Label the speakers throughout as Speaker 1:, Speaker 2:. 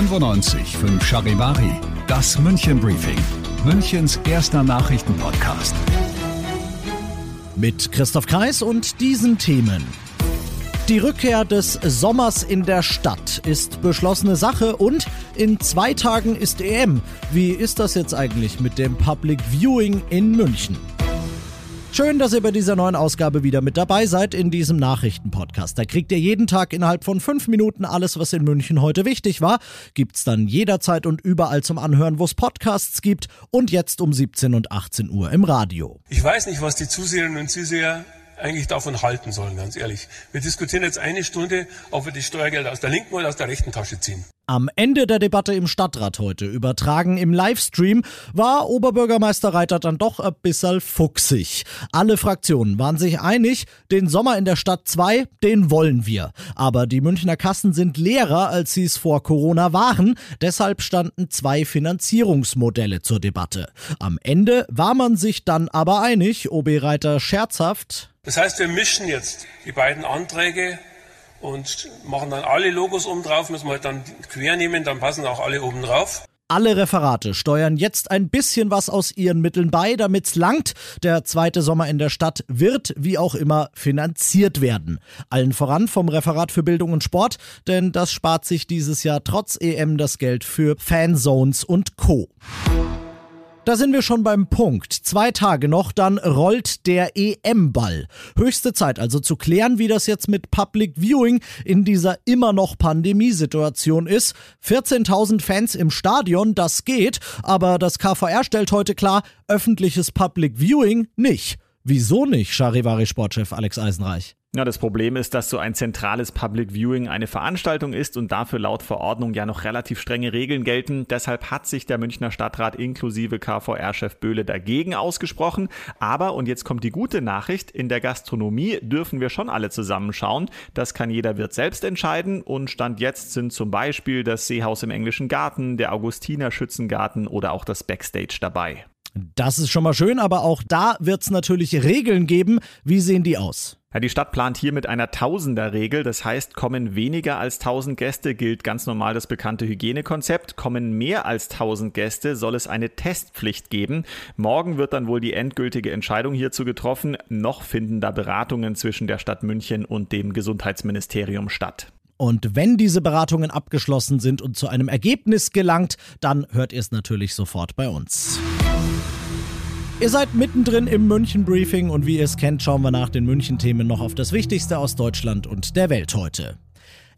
Speaker 1: 95 5 Charivari, das München Briefing, Münchens erster Nachrichtenpodcast.
Speaker 2: Mit Christoph Kreis und diesen Themen. Die Rückkehr des Sommers in der Stadt ist beschlossene Sache und in zwei Tagen ist EM. Wie ist das jetzt eigentlich mit dem Public Viewing in München? Schön, dass ihr bei dieser neuen Ausgabe wieder mit dabei seid in diesem Nachrichtenpodcast. Da kriegt ihr jeden Tag innerhalb von fünf Minuten alles, was in München heute wichtig war. Gibt's dann jederzeit und überall zum Anhören, wo es Podcasts gibt und jetzt um 17 und 18 Uhr im Radio.
Speaker 3: Ich weiß nicht, was die Zuseherinnen und Zuseher eigentlich davon halten sollen, ganz ehrlich. Wir diskutieren jetzt eine Stunde, ob wir die Steuergelder aus der linken oder aus der rechten Tasche ziehen.
Speaker 2: Am Ende der Debatte im Stadtrat heute, übertragen im Livestream, war Oberbürgermeister Reiter dann doch ein bisschen fuchsig. Alle Fraktionen waren sich einig, den Sommer in der Stadt 2, den wollen wir. Aber die Münchner Kassen sind leerer, als sie es vor Corona waren. Deshalb standen zwei Finanzierungsmodelle zur Debatte. Am Ende war man sich dann aber einig, OB Reiter scherzhaft.
Speaker 3: Das heißt, wir mischen jetzt die beiden Anträge und machen dann alle Logos oben drauf, müssen wir halt dann quer nehmen, dann passen auch alle oben drauf.
Speaker 2: Alle Referate steuern jetzt ein bisschen was aus ihren Mitteln bei, damit's langt. Der zweite Sommer in der Stadt wird, wie auch immer, finanziert werden. Allen voran vom Referat für Bildung und Sport, denn das spart sich dieses Jahr trotz EM das Geld für Fanzones und Co. Da sind wir schon beim Punkt. Zwei Tage noch, dann rollt der EM-Ball. Höchste Zeit also zu klären, wie das jetzt mit Public Viewing in dieser immer noch Pandemiesituation ist. 14.000 Fans im Stadion, das geht, aber das KVR stellt heute klar, öffentliches Public Viewing nicht. Wieso nicht, Charivari-Sportchef Alex Eisenreich?
Speaker 4: Ja, das Problem ist, dass so ein zentrales Public Viewing eine Veranstaltung ist und dafür laut Verordnung ja noch relativ strenge Regeln gelten. Deshalb hat sich der Münchner Stadtrat inklusive KVR-Chef Böhle dagegen ausgesprochen. Aber, und jetzt kommt die gute Nachricht, in der Gastronomie dürfen wir schon alle zusammenschauen. Das kann jeder Wirt selbst entscheiden und Stand jetzt sind zum Beispiel das Seehaus im Englischen Garten, der Augustiner Schützengarten oder auch das Backstage dabei.
Speaker 2: Das ist schon mal schön, aber auch da wird es natürlich Regeln geben. Wie sehen die aus?
Speaker 4: Ja, die Stadt plant hier mit einer Tausender-Regel. Das heißt, kommen weniger als 1000 Gäste, gilt ganz normal das bekannte Hygienekonzept. Kommen mehr als 1000 Gäste, soll es eine Testpflicht geben. Morgen wird dann wohl die endgültige Entscheidung hierzu getroffen. Noch finden da Beratungen zwischen der Stadt München und dem Gesundheitsministerium statt.
Speaker 2: Und wenn diese Beratungen abgeschlossen sind und zu einem Ergebnis gelangt, dann hört ihr es natürlich sofort bei uns. Ihr seid mittendrin im München-Briefing und wie ihr es kennt, schauen wir nach den München-Themen noch auf das Wichtigste aus Deutschland und der Welt heute.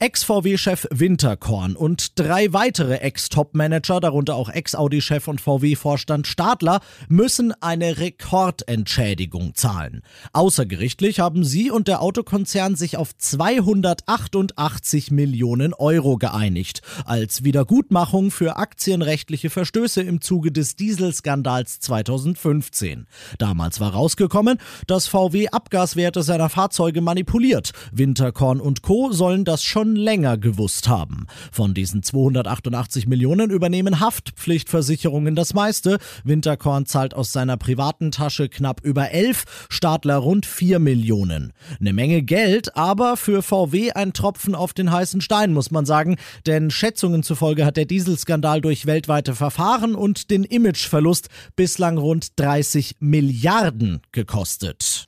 Speaker 2: Ex-VW-Chef Winterkorn und drei weitere Ex-Top-Manager, darunter auch Ex-Audi-Chef und VW-Vorstand Stadler, müssen eine Rekordentschädigung zahlen. Außergerichtlich haben sie und der Autokonzern sich auf 288 Millionen Euro geeinigt, als Wiedergutmachung für aktienrechtliche Verstöße im Zuge des Dieselskandals 2015. Damals war rausgekommen, dass VW Abgaswerte seiner Fahrzeuge manipuliert. Winterkorn und Co. sollen das schon schon länger gewusst haben. Von diesen 288 Millionen übernehmen Haftpflichtversicherungen das meiste. Winterkorn zahlt aus seiner privaten Tasche knapp über 11, Stadler rund 4 Millionen. Eine Menge Geld, aber für VW ein Tropfen auf den heißen Stein, muss man sagen, denn Schätzungen zufolge hat der Dieselskandal durch weltweite Verfahren und den Imageverlust bislang rund 30 Milliarden gekostet.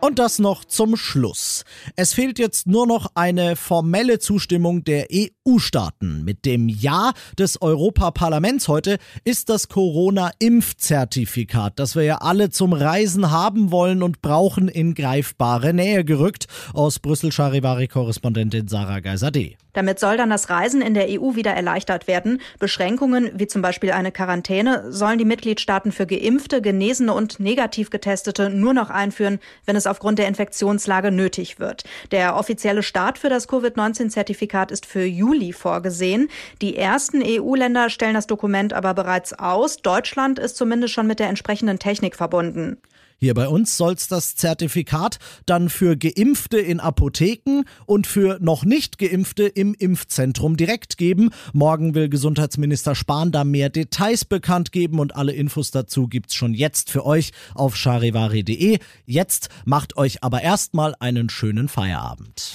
Speaker 2: Und das noch zum Schluss. Es fehlt jetzt nur noch eine formelle Zustimmung der EU-Staaten. Mit dem Ja des Europaparlaments heute ist das Corona-Impfzertifikat, das wir ja alle zum Reisen haben wollen und brauchen, in greifbare Nähe gerückt. Aus Brüssel Charivari-Korrespondentin Sarah Geiser-D.
Speaker 5: Damit soll dann das Reisen in der EU wieder erleichtert werden. Beschränkungen, wie zum Beispiel eine Quarantäne, sollen die Mitgliedstaaten für Geimpfte, Genesene und negativ Getestete nur noch einführen, wenn es aufgrund der Infektionslage nötig wird. Der offizielle Start für das Covid-19-Zertifikat ist für Juli vorgesehen. Die ersten EU-Länder stellen das Dokument aber bereits aus. Deutschland ist zumindest schon mit der entsprechenden Technik verbunden.
Speaker 2: Hier bei uns soll es das Zertifikat dann für Geimpfte in Apotheken und für noch nicht Geimpfte im Impfzentrum direkt geben. Morgen will Gesundheitsminister Spahn da mehr Details bekannt geben und alle Infos dazu gibt's schon jetzt für euch auf charivari.de. Jetzt macht euch aber erstmal einen schönen Feierabend.